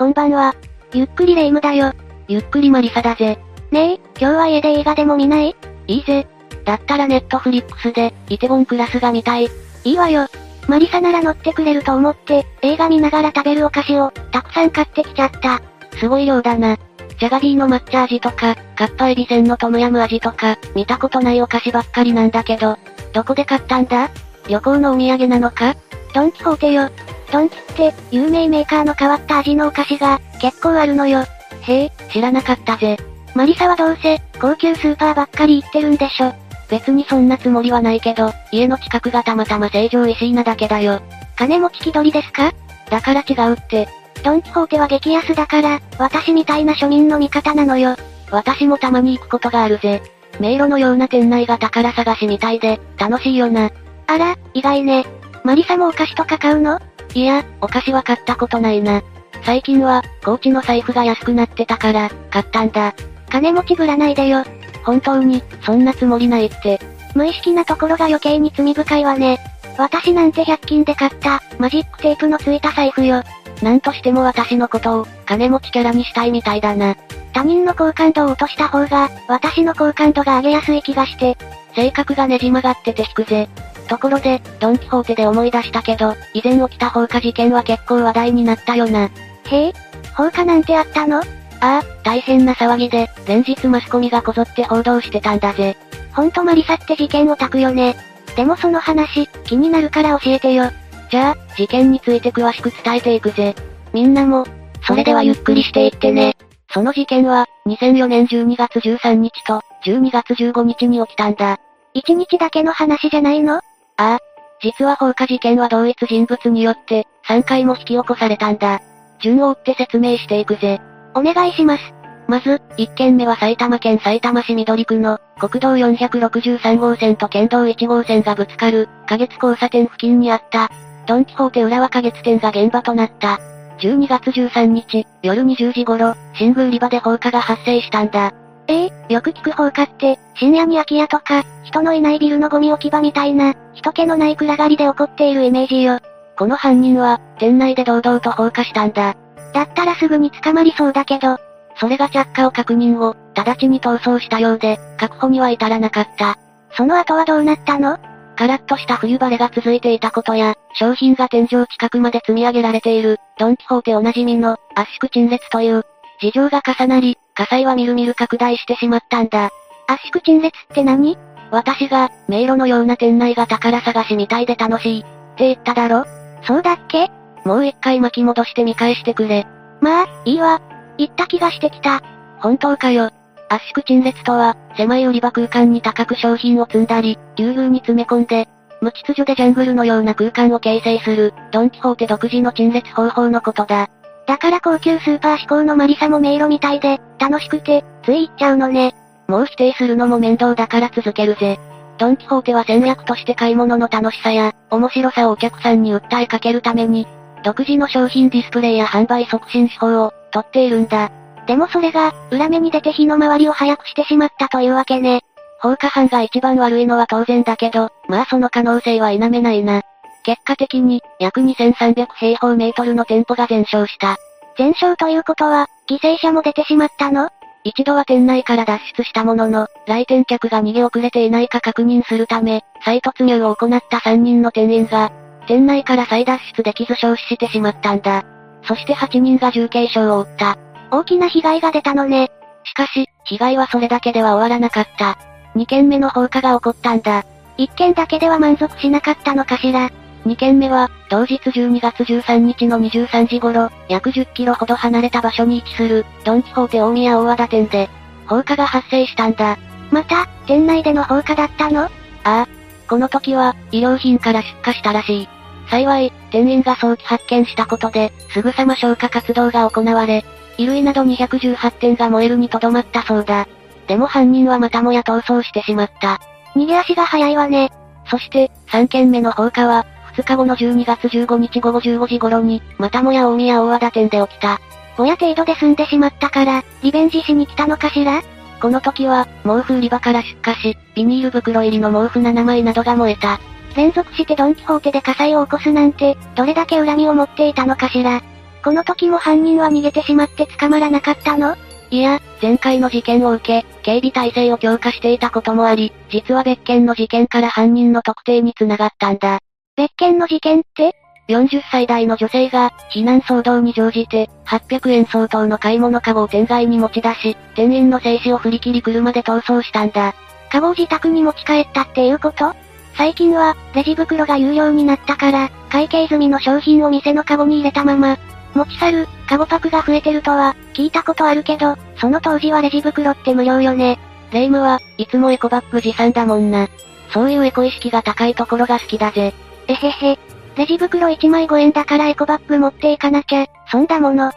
こんばんは。ゆっくりレ夢ムだよ。ゆっくりマリサだぜ。ねえ、今日は家で映画でも見ない？いいぜ。だったらネットフリックスで、イテボンクラスが見たい。いいわよ。マリサなら乗ってくれると思って、映画見ながら食べるお菓子を、たくさん買ってきちゃった。すごい量だな。ジャガビーの抹茶味とか、カッパエビせんのトムヤム味とか、見たことないお菓子ばっかりなんだけど、どこで買ったんだ？旅行のお土産なのか？ドンキホーテよ。ドンキって、有名メーカーの変わった味のお菓子が、結構あるのよ。へえ、知らなかったぜ。マリサはどうせ、高級スーパーばっかり行ってるんでしょ。別にそんなつもりはないけど、家の近くがたまたま成城石井なだけだよ。金持ち気取りですか？だから違うって。ドンキホーテは激安だから、私みたいな庶民の味方なのよ。私もたまに行くことがあるぜ。迷路のような店内が宝探しみたいで、楽しいよな。あら、意外ね。マリサもお菓子とか買うの？いや、お菓子は買ったことないな。最近は、コーチの財布が安くなってたから、買ったんだ。金持ちぶらないでよ。本当に、そんなつもりないって。無意識なところが余計に罪深いわね。私なんて100均で買った、マジックテープのついた財布よ。なんとしても私のことを、金持ちキャラにしたいみたいだな。他人の好感度を落とした方が、私の好感度が上げやすい気がして。性格がねじ曲がってて引くぜ。ところで、ドンキホーテで思い出したけど、以前起きた放火事件は結構話題になったよな。へえ放火なんてあったの？ああ、大変な騒ぎで、連日マスコミがこぞって報道してたんだぜ。ほんとマリサって事件をたくよね。でもその話、気になるから教えてよ。じゃあ、事件について詳しく伝えていくぜ。みんなも、それではゆっくりしていってね。その事件は、2004年12月13日と、12月15日に起きたんだ。1日だけの話じゃないの？ああ。実は放火事件は同一人物によって、3回も引き起こされたんだ。順を追って説明していくぜ。お願いします。まず、1件目は埼玉県埼玉市緑区の、国道463号線と県道1号線がぶつかる、花月交差点付近にあった、ドンキホーテ浦和花月店が現場となった。12月13日、夜20時頃、新宮売り場で放火が発生したんだ。ええー、よく聞く放火って、深夜に空き家とか、人のいないビルのゴミ置き場みたいな、人気のない暗がりで起こっているイメージよ。この犯人は、店内で堂々と放火したんだ。だったらすぐに捕まりそうだけど。それが着火を確認後、直ちに逃走したようで、確保には至らなかった。その後はどうなったの？カラッとした冬晴れが続いていたことや、商品が天井近くまで積み上げられている、ドンキホーテおなじみの、圧縮陳列という、事情が重なり、火災はみるみる拡大してしまったんだ。圧縮陳列って何？私が、迷路のような店内が宝探しみたいで楽しい、って言っただろ？そうだっけ？もう一回巻き戻して見返してくれ。まあ、いいわ。言った気がしてきた。本当かよ。圧縮陳列とは、狭い売り場空間に高く商品を積んだり、ぎゅうぎゅうに詰め込んで、無秩序でジャングルのような空間を形成する、ドンキホーテ独自の陳列方法のことだ。だから高級スーパー志向のマリサも迷路みたいで、楽しくて、つい行っちゃうのね。もう否定するのも面倒だから続けるぜ。ドンキホーテは戦略として買い物の楽しさや、面白さをお客さんに訴えかけるために、独自の商品ディスプレイや販売促進手法を、とっているんだ。でもそれが、裏目に出て火の回りを早くしてしまったというわけね。放火犯が一番悪いのは当然だけど、まあその可能性は否めないな。結果的に、約2300平方メートルの店舗が全焼した。全焼ということは、犠牲者も出てしまったの？一度は店内から脱出したものの、来店客が逃げ遅れていないか確認するため、再突入を行った3人の店員が、店内から再脱出できず焼死してしまったんだ。そして8人が重軽傷を負った。大きな被害が出たのね。しかし、被害はそれだけでは終わらなかった。2件目の放火が起こったんだ。1件だけでは満足しなかったのかしら？2件目は、同日12月13日の23時頃、約10キロほど離れた場所に位置する、ドンキホーテ大宮大和田店で、放火が発生したんだ。また、店内での放火だったの？ああ。この時は、衣料品から出火したらしい。幸い、店員が早期発見したことで、すぐさま消火活動が行われ、衣類など218点が燃えるにとどまったそうだ。でも犯人はまたもや逃走してしまった。逃げ足が早いわね。そして、3件目の放火は、2日後の12月15日午後15時頃に、またもや大宮大和田店で起きた。ぼや程度で済んでしまったから、リベンジしに来たのかしら？この時は、毛布売り場から出火し、ビニール袋入りの毛布7枚などが燃えた。連続してドンキホーテで火災を起こすなんて、どれだけ恨みを持っていたのかしら？この時も犯人は逃げてしまって捕まらなかったの？いや、前回の事件を受け、警備体制を強化していたこともあり、実は別件の事件から犯人の特定につながったんだ。別件の事件って？40歳代の女性が、避難騒動に乗じて、800円相当の買い物カゴを店外に持ち出し、店員の静止を振り切り車で逃走したんだ。カゴを自宅に持ち帰ったっていうこと？最近は、レジ袋が有料になったから、会計済みの商品を店のカゴに入れたまま、持ち去る、カゴパクが増えてるとは、聞いたことあるけど、その当時はレジ袋って無料よね。レイムは、いつもエコバッグ持参だもんな。そういうエコ意識が高いところが好きだぜ。えへへ。レジ袋1枚5円だからエコバッグ持っていかなきゃ、そんだもの。し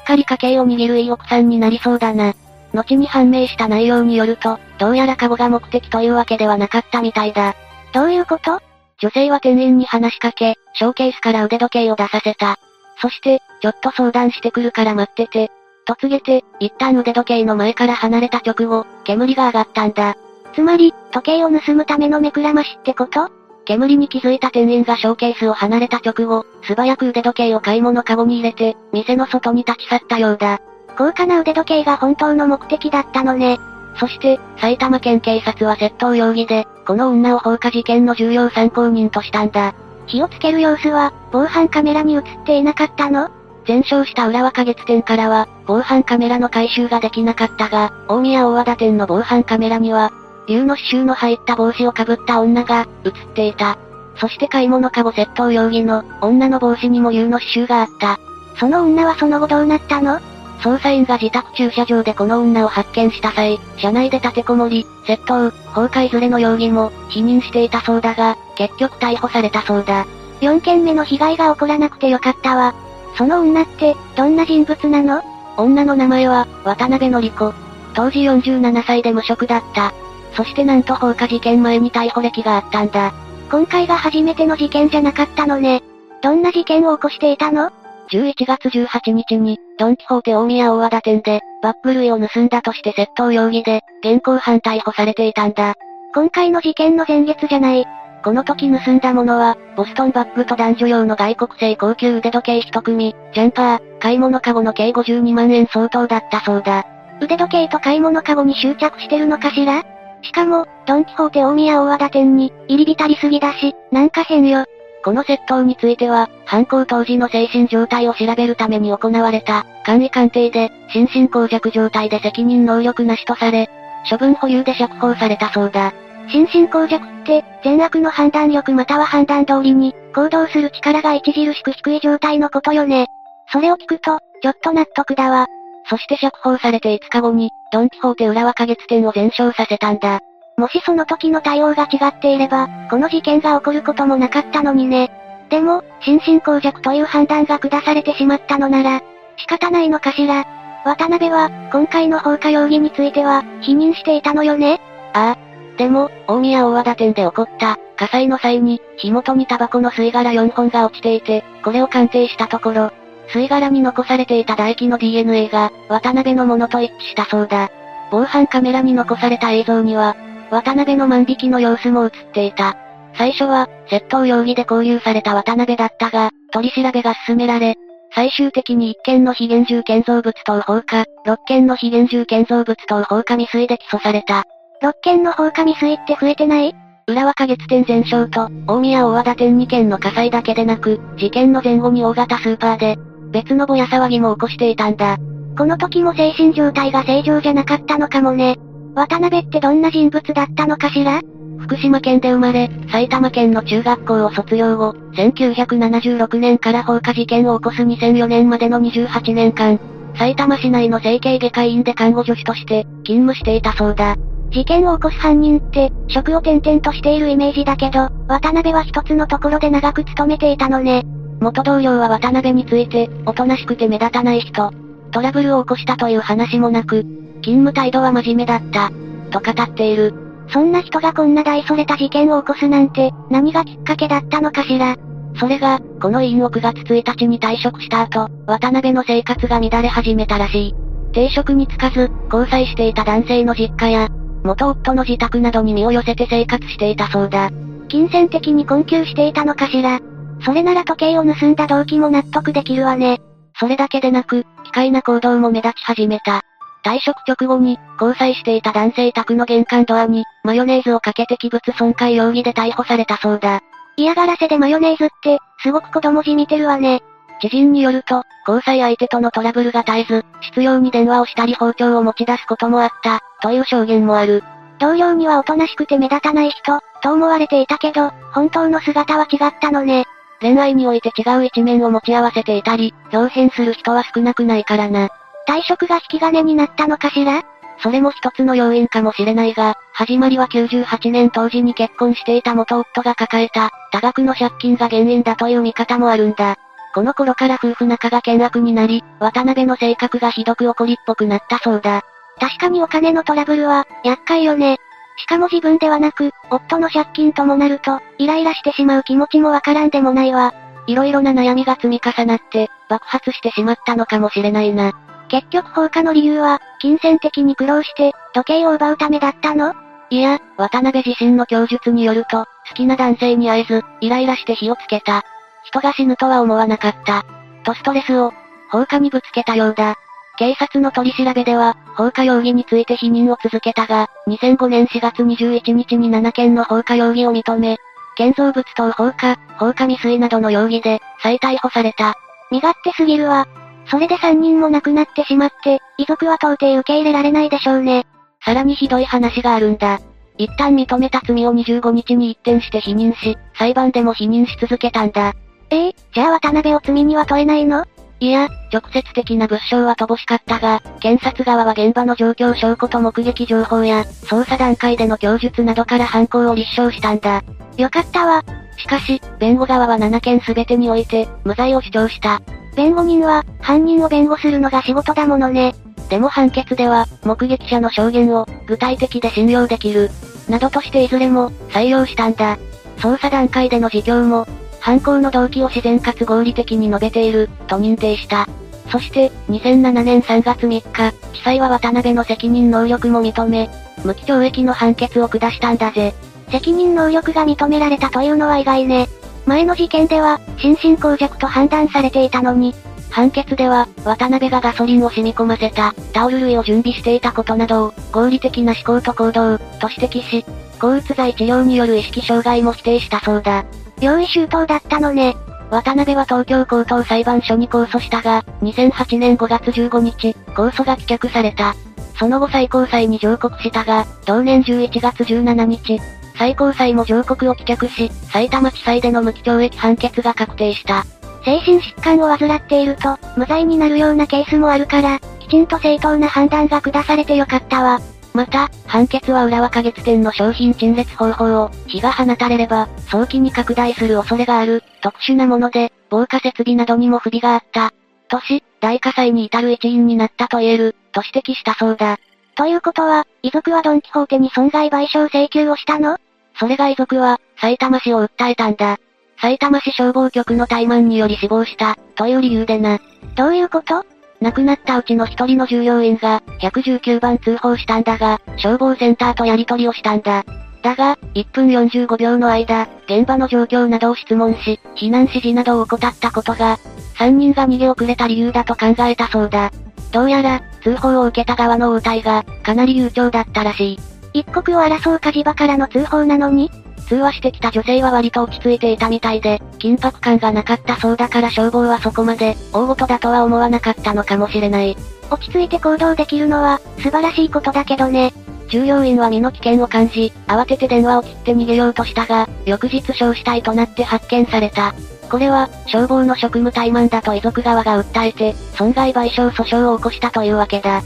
っかり家計を握るいい奥さんになりそうだな。後に判明した内容によると、どうやらカゴが目的というわけではなかったみたいだ。どういうこと？女性は店員に話しかけ、ショーケースから腕時計を出させた。そして、ちょっと相談してくるから待ってて。と告げて、一旦腕時計の前から離れた直後、煙が上がったんだ。つまり、時計を盗むための目くらましってこと？煙に気づいた店員がショーケースを離れた直後、素早く腕時計を買い物カゴに入れて、店の外に立ち去ったようだ。高価な腕時計が本当の目的だったのね。そして、埼玉県警察は窃盗容疑で、この女を放火事件の重要参考人としたんだ。火をつける様子は、防犯カメラに映っていなかったの？全焼した浦和花月店からは、防犯カメラの回収ができなかったが、大宮大和田店の防犯カメラには、竜の刺繍の入った帽子をかぶった女が、映っていた。そして買い物かご窃盗容疑の、女の帽子にも竜の刺繍があった。その女はその後どうなったの？捜査員が自宅駐車場でこの女を発見した際、車内で立てこもり、窃盗、放火いずれの容疑も、否認していたそうだが、結局逮捕されたそうだ。4件目の被害が起こらなくてよかったわ。その女って、どんな人物なの？女の名前は、渡辺のり子。当時47歳で無職だった。そしてなんと放火事件前に逮捕歴があったんだ。今回が初めての事件じゃなかったのね。どんな事件を起こしていたの？11月18日に、ドンキホーテ大宮大和田店で、バッグ類を盗んだとして窃盗容疑で、現行犯逮捕されていたんだ。今回の事件の前月じゃない。この時盗んだものは、ボストンバッグと男女用の外国製高級腕時計一組、ジャンパー、買い物カゴの計52万円相当だったそうだ。腕時計と買い物カゴに執着してるのかしら？しかも、ドンキホーテ大宮大和田店に、入り浸りすぎだし、なんか変よ。この窃盗については、犯行当時の精神状態を調べるために行われた、簡易鑑定で、心神耗弱状態で責任能力なしとされ、処分保留で釈放されたそうだ。心神耗弱って、善悪の判断力または判断通りに、行動する力が著しく低い状態のことよね。それを聞くと、ちょっと納得だわ。そして釈放されて5日後に、ドンキホーテ浦和花月店を全焼させたんだ。もしその時の対応が違っていれば、この事件が起こることもなかったのにね。でも、心神耗弱という判断が下されてしまったのなら、仕方ないのかしら。渡辺は、今回の放火容疑については、否認していたのよねああ。でも、大宮大和田店で起こった、火災の際に、火元にタバコの吸い殻4本が落ちていて、これを鑑定したところ、吸い殻に残されていた唾液の DNA が、渡辺のものと一致したそうだ。防犯カメラに残された映像には、渡辺の万引きの様子も映っていた。最初は、窃盗容疑で拘留された渡辺だったが、取り調べが進められ、最終的に1件の非現住建造物等放火、6件の非現住建造物等放火未遂で起訴された。6件の放火未遂って増えてない？浦和花月店全焼と、大宮大和田店2件の火災だけでなく、事件の前後に大型スーパーで、別のぼや騒ぎも起こしていたんだ。この時も精神状態が正常じゃなかったのかもね。渡辺ってどんな人物だったのかしら？福島県で生まれ、埼玉県の中学校を卒業後、1976年から放火事件を起こす2004年までの28年間、埼玉市内の整形外科医院で看護助手として勤務していたそうだ。事件を起こす犯人って、職を転々としているイメージだけど、渡辺は一つのところで長く勤めていたのね。元同僚は渡辺について、おとなしくて目立たない人、トラブルを起こしたという話もなく、勤務態度は真面目だった、と語っている。そんな人がこんな大それた事件を起こすなんて、何がきっかけだったのかしら。それが、この委員を9月1日に退職した後、渡辺の生活が乱れ始めたらしい。定職に就かず、交際していた男性の実家や、元夫の自宅などに身を寄せて生活していたそうだ。金銭的に困窮していたのかしら。それなら時計を盗んだ動機も納得できるわね。それだけでなく、機械な行動も目立ち始めた。退職直後に、交際していた男性宅の玄関ドアに、マヨネーズをかけて器物損壊容疑で逮捕されたそうだ。嫌がらせでマヨネーズって、すごく子供じみてるわね。知人によると、交際相手とのトラブルが絶えず、執拗に電話をしたり包丁を持ち出すこともあった、という証言もある。同僚にはおとなしくて目立たない人、と思われていたけど、本当の姿は違ったのね。恋愛において違う一面を持ち合わせていたり、表変する人は少なくないからな。退職が引き金になったのかしら？それも一つの要因かもしれないが、始まりは98年当時に結婚していた元夫が抱えた、多額の借金が原因だという見方もあるんだ。この頃から夫婦仲が険悪になり、渡辺の性格がひどく怒りっぽくなったそうだ。確かにお金のトラブルは、厄介よね。しかも自分ではなく、夫の借金ともなると、イライラしてしまう気持ちもわからんでもないわ。色々な悩みが積み重なって、爆発してしまったのかもしれないな。結局放火の理由は、金銭的に苦労して、時計を奪うためだったの？いや、渡辺自身の供述によると、好きな男性に会えず、イライラして火をつけた。人が死ぬとは思わなかった。とストレスを、放火にぶつけたようだ。警察の取り調べでは、放火容疑について否認を続けたが、2005年4月21日に7件の放火容疑を認め、建造物等放火、放火未遂などの容疑で、再逮捕された。身勝手すぎるわ。それで3人も亡くなってしまって、遺族は到底受け入れられないでしょうね。さらにひどい話があるんだ。一旦認めた罪を25日に一転して否認し、裁判でも否認し続けたんだ。ええー、じゃあ渡辺を罪には問えないの？いや、直接的な物証は乏しかったが、検察側は現場の状況証拠と目撃情報や、捜査段階での供述などから犯行を立証したんだ。よかったわ。しかし、弁護側は7件全てにおいて、無罪を主張した。弁護人は、犯人を弁護するのが仕事だものね。でも判決では、目撃者の証言を、具体的で信用できる。などとしていずれも、採用したんだ。捜査段階での自供も、犯行の動機を自然かつ合理的に述べている、と認定した。そして、2007年3月3日、地裁は渡辺の責任能力も認め、無期懲役の判決を下したんだぜ。責任能力が認められたというのは意外ね。前の事件では、心神耗弱と判断されていたのに、判決では、渡辺がガソリンを染み込ませた、タオル類を準備していたことなどを、合理的な思考と行動、と指摘し、抗うつ剤治療による意識障害も否定したそうだ。用意周到だったのね。渡辺は東京高等裁判所に控訴したが、2008年5月15日、控訴が棄却された。その後最高裁に上告したが、同年11月17日、最高裁も上告を棄却し、埼玉地裁での無期懲役判決が確定した。精神疾患を患っていると、無罪になるようなケースもあるから、きちんと正当な判断が下されてよかったわ。また、判決は浦和花月店の商品陳列方法を、火が放たれれば、早期に拡大する恐れがある、特殊なもので、防火設備などにも不備があった。とし、大火災に至る一因になったと言える、と指摘したそうだ。ということは、遺族はドンキホーテに損害賠償請求をしたの？それが遺族は、埼玉市を訴えたんだ。埼玉市消防局の怠慢により死亡した、という理由でな。どういうこと？亡くなったうちの一人の従業員が、119番通報したんだが、消防センターとやり取りをしたんだ。だが、1分45秒の間、現場の状況などを質問し、避難指示などを怠ったことが、3人が逃げ遅れた理由だと考えたそうだ。どうやら、通報を受けた側の応対が、かなり悠長だったらしい。一刻を争う火事場からの通報なのに通話してきた女性は割と落ち着いていたみたいで、緊迫感がなかったそうだから消防はそこまで、大事だとは思わなかったのかもしれない。落ち着いて行動できるのは、素晴らしいことだけどね。従業員は身の危険を感じ、慌てて電話を切って逃げようとしたが、翌日焼死体となって発見された。これは、消防の職務怠慢だと遺族側が訴えて、損害賠償訴訟を起こしたというわけだ。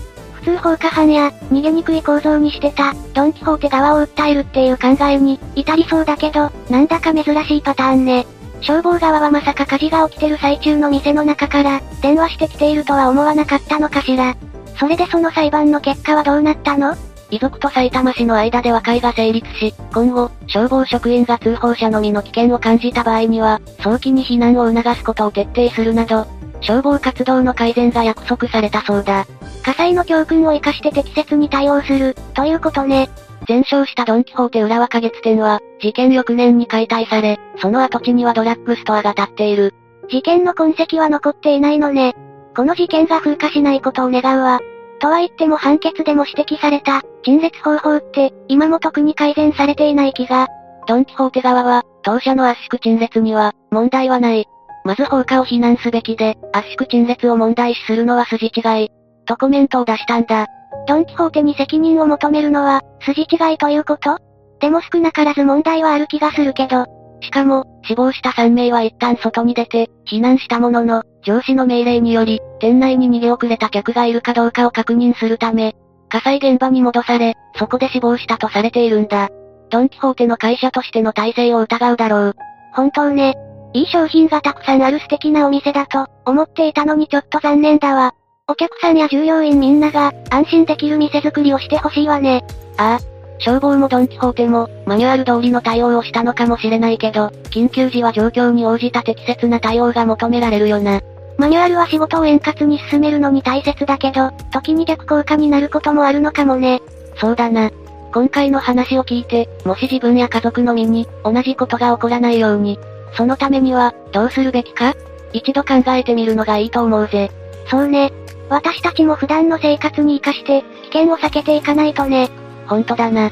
通放火犯や、逃げにくい構造にしてた、ドンキホーテ側を訴えるっていう考えに、至りそうだけど、なんだか珍しいパターンね。消防側はまさか火事が起きてる最中の店の中から、電話してきているとは思わなかったのかしら。それでその裁判の結果はどうなったの？遺族と埼玉市の間で和解が成立し、今後、消防職員が通報者のみの危険を感じた場合には、早期に避難を促すことを徹底するなど、消防活動の改善が約束されたそうだ。火災の教訓を活かして適切に対応する、ということね。全焼したドンキホーテ浦和花月店は、事件翌年に解体され、その跡地にはドラッグストアが建っている。事件の痕跡は残っていないのね。この事件が風化しないことを願うわ。とは言っても判決でも指摘された、陳列方法って、今も特に改善されていない気が。ドンキホーテ側は、当社の圧縮陳列には、問題はない。まず放火を非難すべきで、圧縮陳列を問題視するのは筋違い。とコメントを出したんだ。ドンキホーテに責任を求めるのは、筋違いということ？でも少なからず問題はある気がするけど。しかも、死亡した3名は一旦外に出て、避難したものの、上司の命令により、店内に逃げ遅れた客がいるかどうかを確認するため、火災現場に戻され、そこで死亡したとされているんだ。ドンキホーテの会社としての体制を疑うだろう。本当ね。いい商品がたくさんある素敵なお店だと、思っていたのにちょっと残念だわ。お客さんや従業員みんなが、安心できる店作りをしてほしいわね。ああ、消防もドンキホーテも、マニュアル通りの対応をしたのかもしれないけど、緊急時は状況に応じた適切な対応が求められるよな。マニュアルは仕事を円滑に進めるのに大切だけど、時に逆効果になることもあるのかもね。そうだな。今回の話を聞いて、もし自分や家族の身に、同じことが起こらないように、そのためには、どうするべきか一度考えてみるのがいいと思うぜ。そうね。私たちも普段の生活に活かして、危険を避けていかないとね。ほんとだな。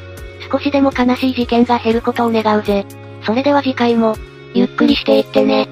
少しでも悲しい事件が減ることを願うぜ。それでは次回も、ゆっくりしていってね。